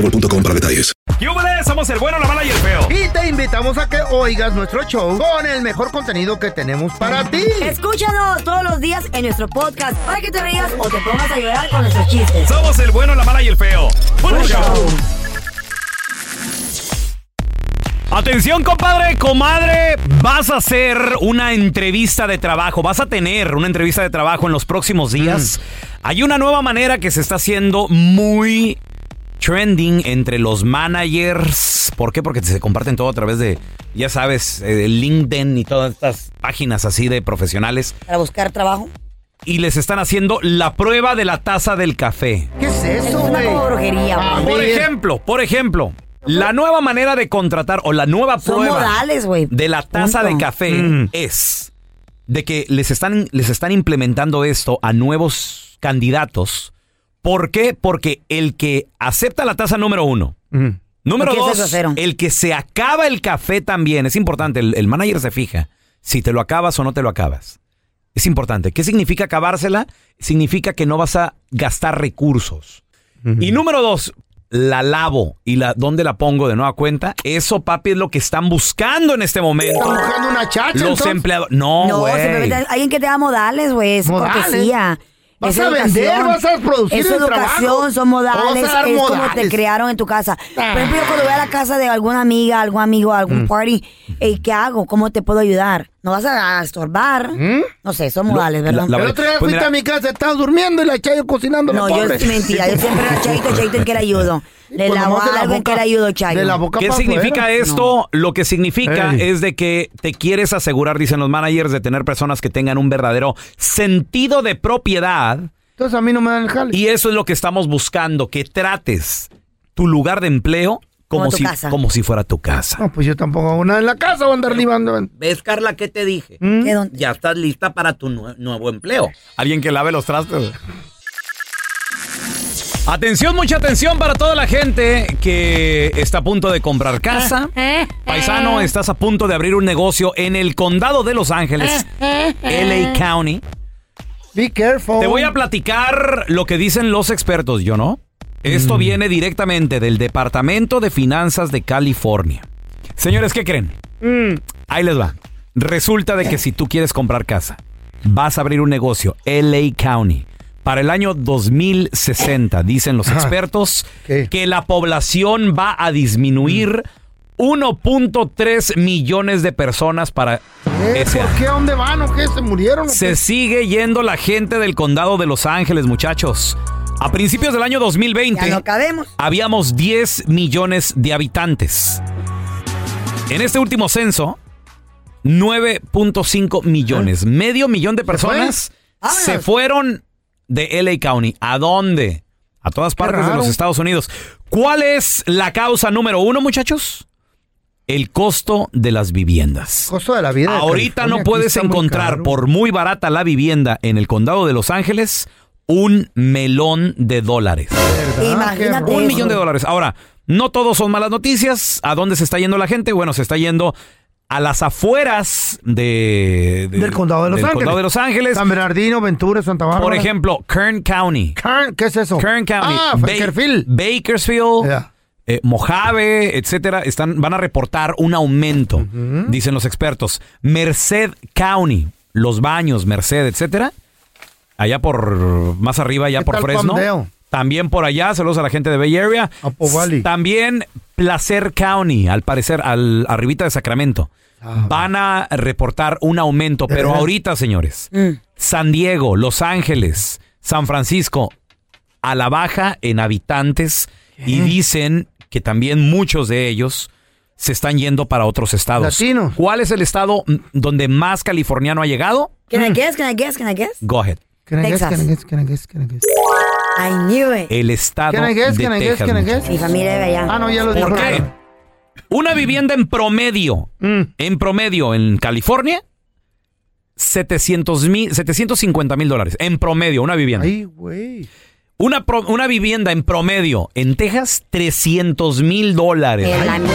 boostmobile.com para detalles. ¡Yúbales! Somos el bueno, la mala y el feo. Y te invitamos a que oigas nuestro show con el mejor contenido que tenemos para ti. Escúchanos todos los días en nuestro podcast para que te rías o te pongas a llorar con nuestros chistes. Somos el bueno, la mala y el feo. ¡Buen show! Atención, compadre, comadre, vas a hacer una entrevista de trabajo, vas a tener una entrevista de trabajo en los próximos días. Hay una nueva manera que se está haciendo muy trending entre los managers. ¿Por qué? Porque se comparten todo a través de, ya sabes, eh, LinkedIn y todas estas páginas así de profesionales. Para buscar trabajo. Y les están haciendo la prueba de la taza del café. ¿Qué es Es eso, una güey? como brujería. A güey. Por ejemplo, por ejemplo, la nueva manera de contratar o la nueva Son prueba modales, de la taza Punto. de café Mm. es de que les están, les están implementando esto a nuevos candidatos. ¿Por qué? Porque el que acepta la taza número uno, Mm. número dos, el que se acaba el café también, es importante, el, el manager se fija si te lo acabas o no te lo acabas. Es importante. ¿Qué significa acabársela? Significa que no vas a gastar recursos. Y número dos, la lavo y la dónde la pongo de nueva cuenta. Eso, papi, es lo que están buscando en este momento. ¿Están buscando una chacha, Los entonces? empleados. No, No, güey. simplemente alguien que te da modales, güey. Cortesía. ¿Vas Es a vender? ¿Vas a producir Es el educación, trabajo? son modales. ¿O vas a dar es como te crearon en tu casa. Ah. Por ejemplo, yo cuando voy a la casa de alguna amiga, algún amigo, algún Mm. party, eh, ¿qué hago? ¿Cómo te puedo ayudar? No vas a estorbar. No sé, son modales, ¿verdad? la- El otro día Pues fuiste mira- a mi casa, estabas durmiendo y la Chayo cocinando No, la yo es mentira. Yo siempre era Chaito, Chaito en que le ayudo. Le Pues lavo la algo en boca- que le ayudo, Chaito. de la boca ¿Qué significa esto? Lo que significa Ey. es de que te quieres asegurar, dicen los managers, de tener personas que tengan un verdadero sentido de propiedad. Entonces a mí no me dan el jale. Y eso es lo que estamos buscando, que trates tu lugar de empleo como, Como tu si, casa. como si fuera tu casa. No, pues yo tampoco hago nada en la casa, voy a andar libando. ¿Ves, Carla, qué te dije? ¿Mm? ¿Qué don- Ya estás lista para tu nue- nuevo empleo. Alguien que lave los trastes. Atención, mucha atención para toda la gente que está a punto de comprar casa. Paisano, estás a punto de abrir un negocio en el condado de Los Ángeles, LA County. Be careful. Te voy a platicar lo que dicen los expertos, yo no. Esto viene directamente del Departamento de Finanzas de California. Señores, ¿qué creen? Ahí les va. Resulta de que si tú quieres comprar casa, vas a abrir un negocio, LA County. Para el año 2060, dicen los expertos, ¿Qué? que la población va a disminuir 1.3 millones de personas para ese ¿Por qué? ¿A dónde van o qué? ¿Se murieron? o Se qué? sigue yendo la gente del condado de Los Ángeles, muchachos. A principios del año 2020 Ya no cabemos. habíamos 10 millones de habitantes. En este último censo, 9.5 millones, medio millón de personas se fueron de LA County. ¿A dónde? A todas partes de los Estados Unidos. ¿Cuál es la causa número uno, muchachos? El costo de las viviendas. Costo de la vida. Ahorita California, no puedes muy encontrar por muy barata la vivienda en el condado de Los Ángeles un melón de dólares. Imagínate Un eso. millón de dólares. Ahora, no todos son malas noticias. ¿A dónde se está yendo la gente? Bueno, se está yendo a las afueras de, de- Del condado de Los del Ángeles. condado de Los Ángeles. San Bernardino, Ventura, Santa Bárbara. Por ejemplo, Kern County. Kern, ¿qué es eso? Kern County. Ah, Ba- Bakerfield. Bakersfield. Yeah. eh, Mojave, etcétera, están, van a reportar un aumento, dicen los expertos. Merced County, los baños, Merced, etcétera, allá por más arriba, allá ¿Qué por Fresno. También por allá, saludos a la gente de Bay Area. Valley. También Placer County, al parecer, al arribita de Sacramento. Ah, Van a reportar un aumento, ¿De pero ahorita, señores, Mm. San Diego, Los Ángeles, San Francisco, a la baja en habitantes y dicen que también muchos de ellos se están yendo para otros estados. Latinos. ¿Cuál es el estado mm, donde más californiano ha llegado? Can I guess? Can I guess? Can I guess? Go ahead. Can I guess, Texas. can I guess, can I guess, can I guess? I knew it. El estado Can I guess, de can I guess, Texas. can I guess? Mi familia vive allá. Ah, no, ya lo ¿Por dijo. qué? Una vivienda en promedio, Mm. en promedio en California, 700 mil, 750 mil dólares. En promedio, una vivienda. Ay, güey. Una, pro- una vivienda en promedio en Texas, 300 mil dólares. Eh, la mitad.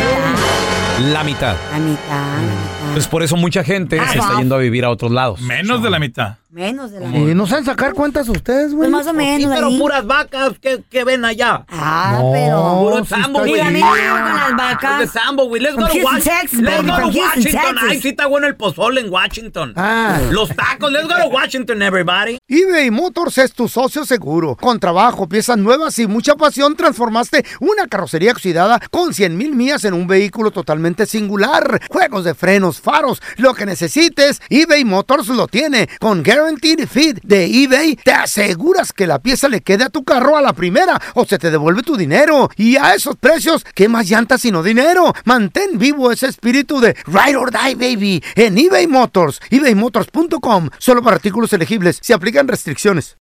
La mitad. La mitad. Pues por eso mucha gente Ah, se está yendo a vivir a otros lados. Menos de la mitad. Menos de la mitad. ¿No saben sacar cuentas ustedes, Pues güey? más o menos. Sí, pero ahí. puras vacas que, que ven allá. Ah, No, pero. Puro está güey. Mira, mira, con las Es de vacas. Sambo, güey. Let's go to Washington. Let's go to Washington. Ay, sí está bueno el pozole en Washington. Ah. Los tacos. Let's go to Washington, everybody. eBay Motors es tu socio seguro. Con trabajo, piezas nuevas y mucha pasión, transformaste una carrocería oxidada con 100 mil millas en un vehículo totalmente singular. Juegos de frenos, faros, lo que necesites, eBay Motors lo tiene. Con Guaranteed Fit de eBay, te aseguras que la pieza le quede a tu carro a la primera o se te devuelve tu dinero. Y a esos precios, ¿qué más llantas sino dinero? Mantén vivo ese espíritu de Ride or Die, baby, en eBay Motors. ebaymotors.com. Solo para artículos elegibles. Se aplican restricciones.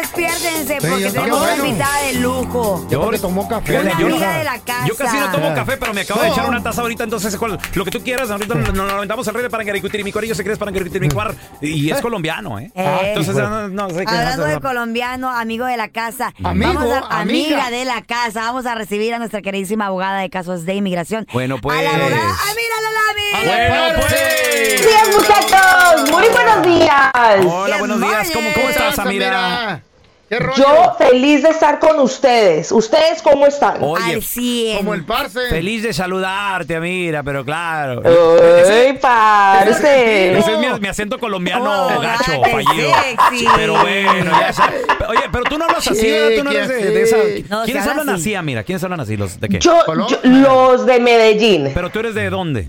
Despiértense porque tenemos una invitada de lujo. Yo porque tomó café. Una yo no- amiga de la casa. Yo casi no tomo café, pero me acabo de echar una taza ahorita, entonces ¿cuál? lo que tú quieras, ahorita nos nos aventamos el rey de Parangaricutiri, mi corillo se crees Parangaricutiri, mi cuar, y es colombiano, ¿eh? Eh. Entonces, no, no sé qué Hablando de colombiano, amigo de la casa. Amigo, Vamos a- amiga. amiga de la casa. Vamos a recibir a nuestra queridísima abogada de casos de inmigración. Bueno, pues. A la abogada Amira Lalami. Bueno, pues. días, muchachos. Muy buenos días. Hola, buenos días. ¿Cómo, cómo estás, Amira? Yo feliz de estar con ustedes. ¿Ustedes cómo están? Oye, Al 100. Como el parce. feliz de saludarte, Amira, pero claro. ¡Ay, parce! Ese es mi, mi acento colombiano Oh, gacho, fallido. sexy. Pero bueno, ya sa- Oye, pero tú no hablas así, Sí, ¿verdad? Tú no ¿qué eres de, hace? de esa. No, ¿Quiénes hablan así. así, Amira? ¿Quiénes hablan así? ¿Los de qué? Yo, Colom- yo- los de Medellín. Pero tú eres de dónde?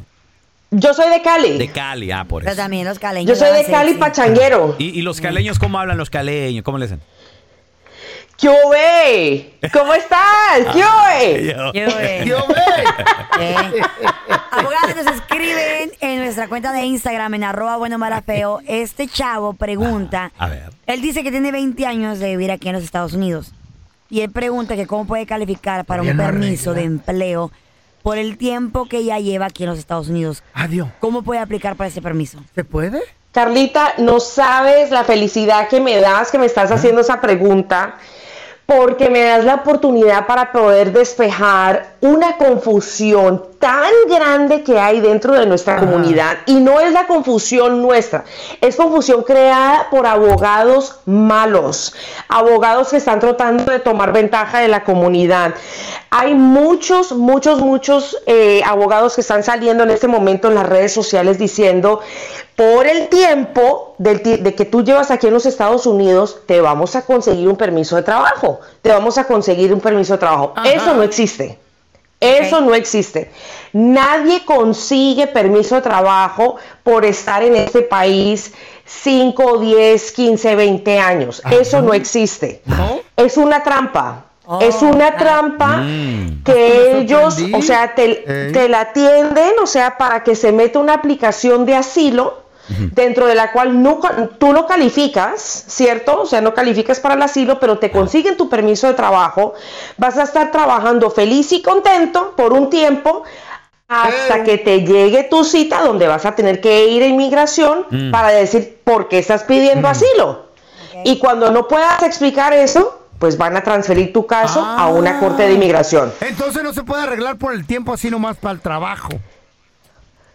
Yo soy de Cali. De Cali, ah, por Pero eso. también los caleños. Yo soy de Cali sexy. pachanguero. ¿Y, y los caleños cómo hablan los caleños? ¿Cómo le dicen? ¿Qué? ¿Cómo estás? ¿Qué hubo? Yo, Yo, güey. eh. Abogados nos escriben en nuestra cuenta de Instagram en arroba bueno mala feo. Este chavo pregunta. A ver. Él dice que tiene 20 años de vivir aquí en los Estados Unidos. Y él pregunta que cómo puede calificar para un permiso de empleo por el tiempo que ya lleva aquí en los Estados Unidos. Adiós. ¿Cómo puede aplicar para ese permiso? ¿Se puede? Carlita, no sabes la felicidad que me das que me estás haciendo esa pregunta, porque me das la oportunidad para poder despejar una confusión tan grande que hay dentro de nuestra comunidad. Y no es la confusión nuestra, es confusión creada por abogados malos, abogados que están tratando de tomar ventaja de la comunidad. Hay muchos, muchos, muchos eh, abogados que están saliendo en este momento en las redes sociales diciendo, por el tiempo del de que tú llevas aquí en los Estados Unidos, te vamos a conseguir un permiso de trabajo, te vamos a conseguir un permiso de trabajo. Eso no existe. Eso no existe. Nadie consigue permiso de trabajo por estar en este país 5, 10, 15, 20 años. Eso no existe. Es una trampa. es una trampa que ellos, o sea, te, te la atienden, o sea, para que se meta una aplicación de asilo dentro de la cual no tú no calificas, ¿cierto? O sea, no calificas para el asilo, pero te consiguen tu permiso de trabajo, vas a estar trabajando feliz y contento por un tiempo hasta que te llegue tu cita donde vas a tener que ir a inmigración para decir por qué estás pidiendo asilo. Y cuando no puedas explicar eso, pues van a transferir tu caso a una corte de inmigración. Entonces no se puede arreglar por el tiempo así nomás para el trabajo.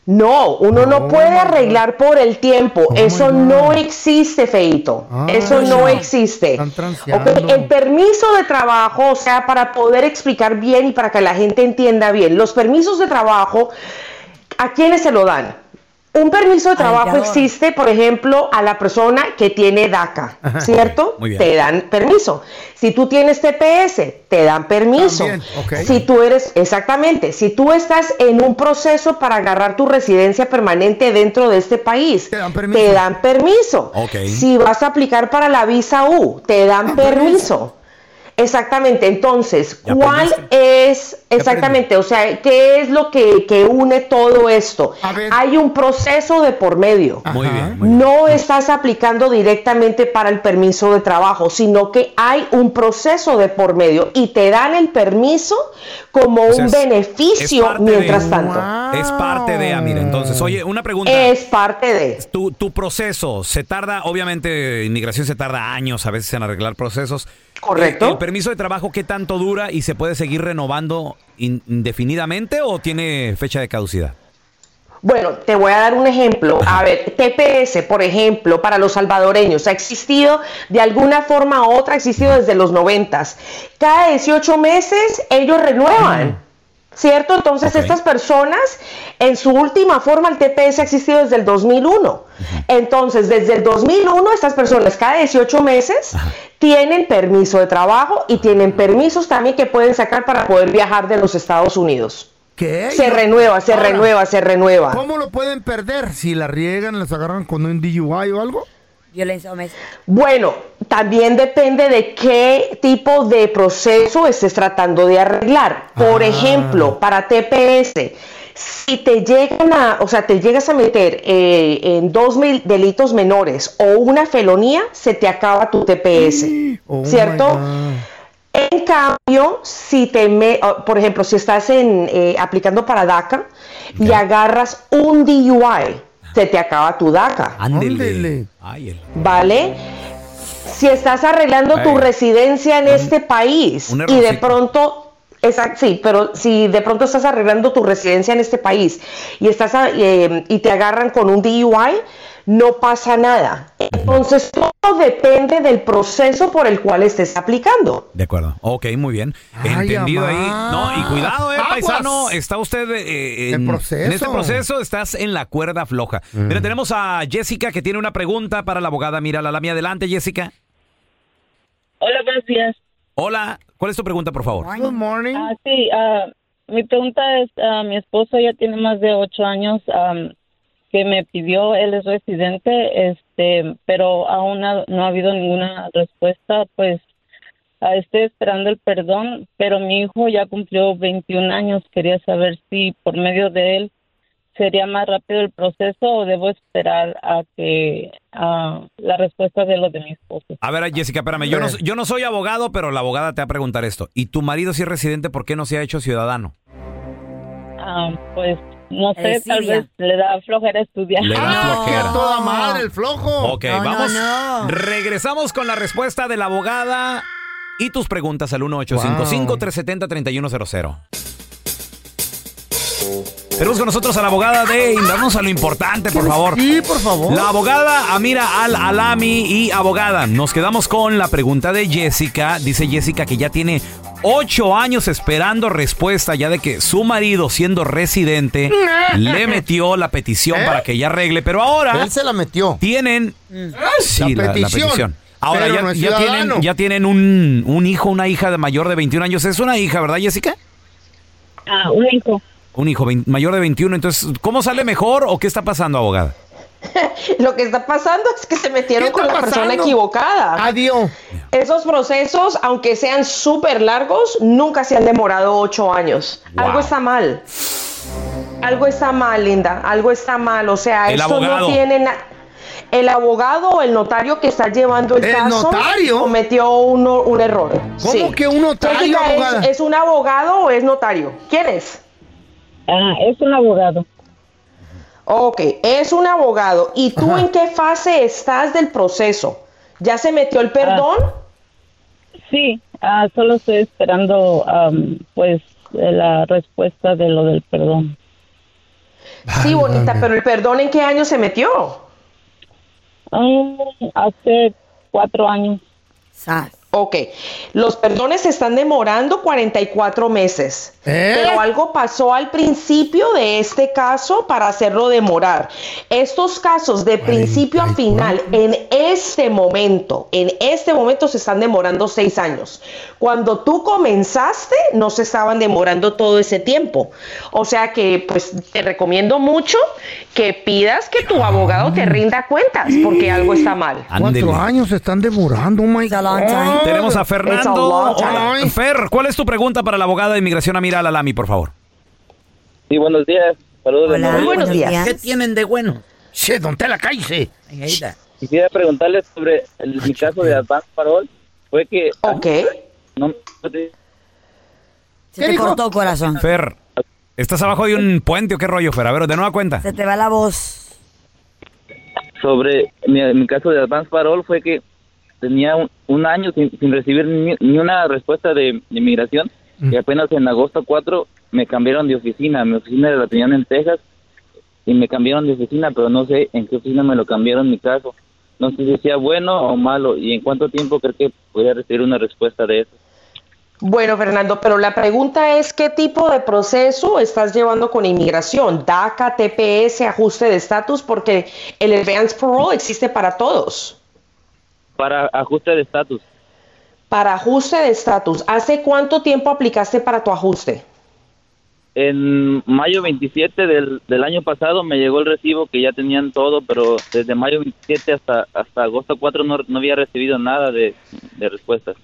No, uno no Oh puede arreglar por el tiempo. Oh Eso my no existe, Feito. Ah, Eso no existe. El permiso de trabajo, o sea, para poder explicar bien y para que la gente entienda bien, los permisos de trabajo, ¿a quiénes se lo dan? Un permiso de trabajo existe, por ejemplo, a la persona que tiene DACA, ¿cierto? Muy bien. Te dan permiso. Si tú tienes TPS, te dan permiso. Si tú eres, exactamente, si tú estás en un proceso para agarrar tu residencia permanente dentro de este país, Te dan permiso. te dan permiso. Ok. Si vas a aplicar para la visa U, te dan permiso. Exactamente, entonces, Ya ¿cuál aprendiste. es exactamente? O sea, ¿qué es lo que, que une todo esto? Hay un proceso de por medio. Muy bien. muy bien. No estás aplicando directamente para el permiso de trabajo, sino que hay un proceso de por medio y te dan el permiso como O sea, un es- es beneficio de- mientras tanto. Wow. Es parte de, ah, mira, entonces, oye, una pregunta. Es parte de. Tu, tu proceso se tarda, obviamente, inmigración se tarda años a veces en arreglar procesos. Correcto. ¿El, el permiso de trabajo qué tanto dura y se puede seguir renovando in- indefinidamente o tiene fecha de caducidad? Bueno, te voy a dar un ejemplo. A ver, TPS, por ejemplo, para los salvadoreños, ha existido de alguna forma u otra, ha existido desde los noventas. Cada 18 meses ellos renuevan. ¿Cierto? Entonces estas personas, en su última forma, el TPS ha existido desde el 2001. Entonces, desde el 2001, estas personas cada 18 meses tienen permiso de trabajo y tienen permisos también que pueden sacar para poder viajar de los Estados Unidos. ¿Qué? Se renueva, se Ahora, renueva, se renueva. ¿Cómo lo pueden perder? Si la riegan, les agarran con un DUI o algo. Violencia doméstica. Bueno, también depende de qué tipo de proceso estés tratando de arreglar. Por Ah. ejemplo, para TPS, si te llegan a, o sea, te llegas a meter eh, en dos mil delitos menores o una felonía, se te acaba tu TPS, Oh ¿cierto? En cambio, si te me, por ejemplo, si estás en, eh, aplicando para DACA y agarras un DUI, se te acaba tu DACA. Ándele. ¿Vale? Si estás arreglando tu residencia en este país y de pronto, exacto, sí, pero si de pronto estás arreglando tu residencia en este país y estás a- eh, y te agarran con un DUI, no pasa nada. Entonces todo depende del proceso por el cual estés aplicando. De acuerdo. Ok, muy bien. Ay, Entendido ahí. No, y cuidado, eh, Aguas. paisano. Está usted eh, en, En proceso. en este proceso, estás en la cuerda floja. Mira, tenemos a Jessica que tiene una pregunta para la abogada Mira la mía. Adelante, Jessica. Hola, buenos días. Hola, ¿cuál es tu pregunta, por favor? Good morning. Ah, sí, ah, mi pregunta es, ah, mi esposo ya tiene más de ocho años am, que me pidió, él es residente, este, pero aún ha- no ha habido ninguna respuesta, pues ah, estoy esperando el perdón, pero mi hijo ya cumplió 21 años, quería saber si por medio de él sería más rápido el proceso o debo esperar a que ah, la respuesta de lo de mi esposo. A ver, Jessica, espérame. Yo no, yo no soy abogado, pero la abogada te va a preguntar esto. ¿Y tu marido si es residente, por qué no se ha hecho ciudadano? Ah, pues no sé, tal vez le da flojera estudiar. Le da Ah, flojera. toda madre el flojo. Ok, No, vamos. no. Regresamos con la respuesta de la abogada y tus preguntas al 1855-370-3100. Tenemos con nosotros a la abogada de... Vamos a lo importante, por favor. Sí, por favor. La abogada Amira Al Alami y abogada. Nos quedamos con la pregunta de Jessica. Dice Jessica que ya tiene ocho años esperando respuesta ya de que su marido, siendo residente, le metió la petición ¿Eh? para que ella arregle. Pero ahora Él se la metió. tienen sí, La la, la petición. Ahora ya, no tienen, ya tienen un, un hijo, una hija de mayor de 21 años. Es una hija, ¿verdad, Jessica? Ah, un hijo. Un hijo mayor de 21. Entonces, ¿cómo sale mejor o qué está pasando, abogada? Lo que está pasando es que se metieron ¿Qué con la persona equivocada. Adiós. Esos procesos, aunque sean súper largos, nunca se han demorado ocho años. Wow. Algo está mal. Algo está mal, Linda. Algo está mal. O sea, El esto abogado. no tiene na- El abogado o el notario que está llevando el, ¿El caso notario? cometió uno- un error. ¿Cómo Sí. que un notario. ¿es, un abogado o es notario? ¿Quién es? Ah, es un abogado. Ok, es un abogado. ¿Y tú en qué fase estás del proceso? ¿Ya se metió el perdón? Sí, ah, solo estoy esperando, am, pues, de la respuesta de lo del perdón. sí, bonita, pero el perdón en qué año se metió? Ah, hace cuatro años. Sas. Ok, los perdones se están demorando 44 meses. ¿Eh? Pero algo pasó al principio de este caso para hacerlo demorar. Estos casos de principio a final, en este momento, en este momento se están demorando seis años. Cuando tú comenzaste, no se estaban demorando todo ese tiempo. O sea que, pues, te recomiendo mucho que pidas que tu abogado te rinda cuentas, porque algo está mal. Cuatro años se están demorando, oh my God. Tenemos a Fernando. Hola. Fer, ¿cuál es tu pregunta para la abogada de inmigración Amira Al Alami, por favor? Sí, buenos días. Saludos. de Hola, York. buenos días. ¿Qué tienen de bueno? Che, don hate that. Quisiera preguntarles sobre el- mi caso de Advance Parole. Fue que... Ok. No, Se ¿Qué te dijo? cortó, corazón. Fer, ¿estás abajo de un puente o qué rollo, Fer? A ver, de nueva cuenta. Se te va la voz. sobre mi, mi caso de Advance Parole fue que tenía un, un año sin, sin recibir ni, ni una respuesta de, de inmigración y apenas en agosto 4 me cambiaron de oficina. Mi oficina la tenían en Texas y me cambiaron de oficina, pero no sé en qué oficina me lo cambiaron mi caso. No sé si sea bueno o malo y en cuánto tiempo creo que podría recibir una respuesta de eso. Bueno, Fernando, pero la pregunta es qué tipo de proceso estás llevando con inmigración, DACA, TPS, ajuste de estatus, porque el advance parole existe para todos. Para ajuste de estatus. Para ajuste de estatus, ¿hace cuánto tiempo aplicaste para tu ajuste? En mayo 27 del, del año pasado me llegó el recibo que ya tenían todo, pero desde mayo 27 hasta, hasta agosto 4 no, no había recibido nada de, de respuestas.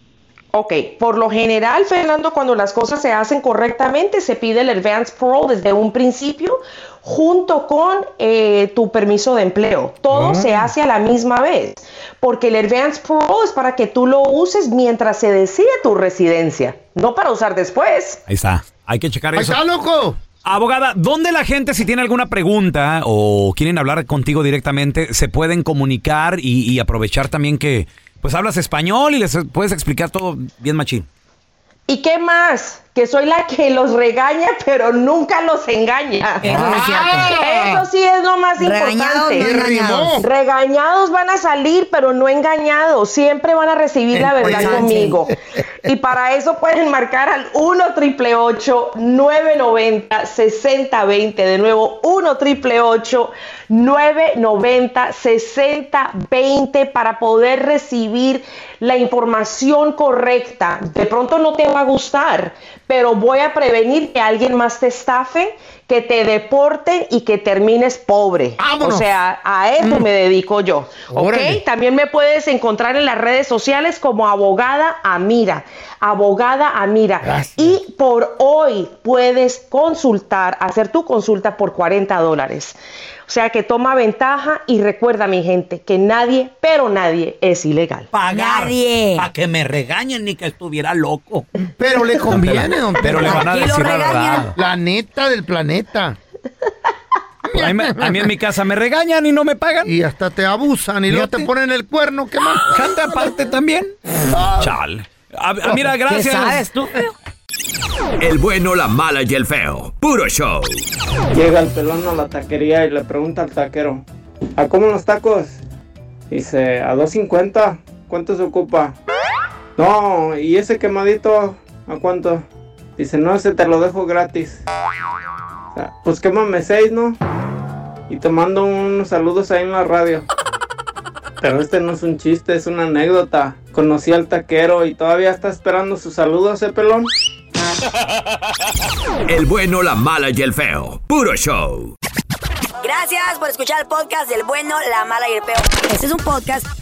Ok, por lo general, Fernando, cuando las cosas se hacen correctamente, se pide el advance parole desde un principio junto con eh, tu permiso de empleo. Todo se hace a la misma vez, porque el advance parole es para que tú lo uses mientras se decide tu residencia, no para usar después. Ahí está. Hay que checar Ahí eso. está, loco. Abogada, ¿dónde la gente, si tiene alguna pregunta o quieren hablar contigo directamente, se pueden comunicar y, y aprovechar también que pues hablas español y les puedes explicar todo bien machín? ¿Y qué más? Que soy la que los regaña, pero nunca los engaña. Eso es cierto. Eso sí es lo más Regañados, importante. no engañados. Regañados van a salir, pero no engañados. Siempre van a recibir la verdad conmigo. Y para eso pueden marcar al 1 triple 990 6020. De nuevo, 1 triple 990 6020 para poder recibir la información correcta. De pronto no te va a gustar, pero voy a prevenir que alguien más te estafe, que te deporten y que termines pobre. ¡Vámonos! O sea, a eso me dedico yo. ¿Ok? Órale. También me puedes encontrar en las redes sociales como abogada Amira. Abogada Amira. Gracias. Y por hoy puedes consultar, hacer tu consulta por 40 dólares. O sea que toma ventaja y recuerda, mi gente, que nadie, pero nadie es ilegal. Pagar. Nadie. Para que me regañen ni que estuviera loco. Pero le conviene, don Pero le van a decir la verdad. La neta del planeta. También. A mí, a mí en mi casa me regañan y no me pagan. Y hasta te abusan y luego te ponen el cuerno, ¿qué más? Jante aparte también. A- a- mira, ¿Qué gracias. sabes tú, feo? El bueno, la mala y el feo. Puro show. Llega el pelón a la taquería y le pregunta al taquero, ¿a cómo los tacos? Dice, a 2.50, ¿cuánto se ocupa? No, ¿y ese quemadito a cuánto? Dice, no, ese te lo dejo gratis. Pues quémame seis, ¿no? Y te mando unos saludos ahí en la radio. Pero este no es un chiste, es una anécdota. Conocí al taquero y todavía está esperando sus saludos, ¿eh, pelón? El bueno, la mala y el feo. Puro show. Gracias por escuchar el podcast del bueno, la mala y el peor. Este es un podcast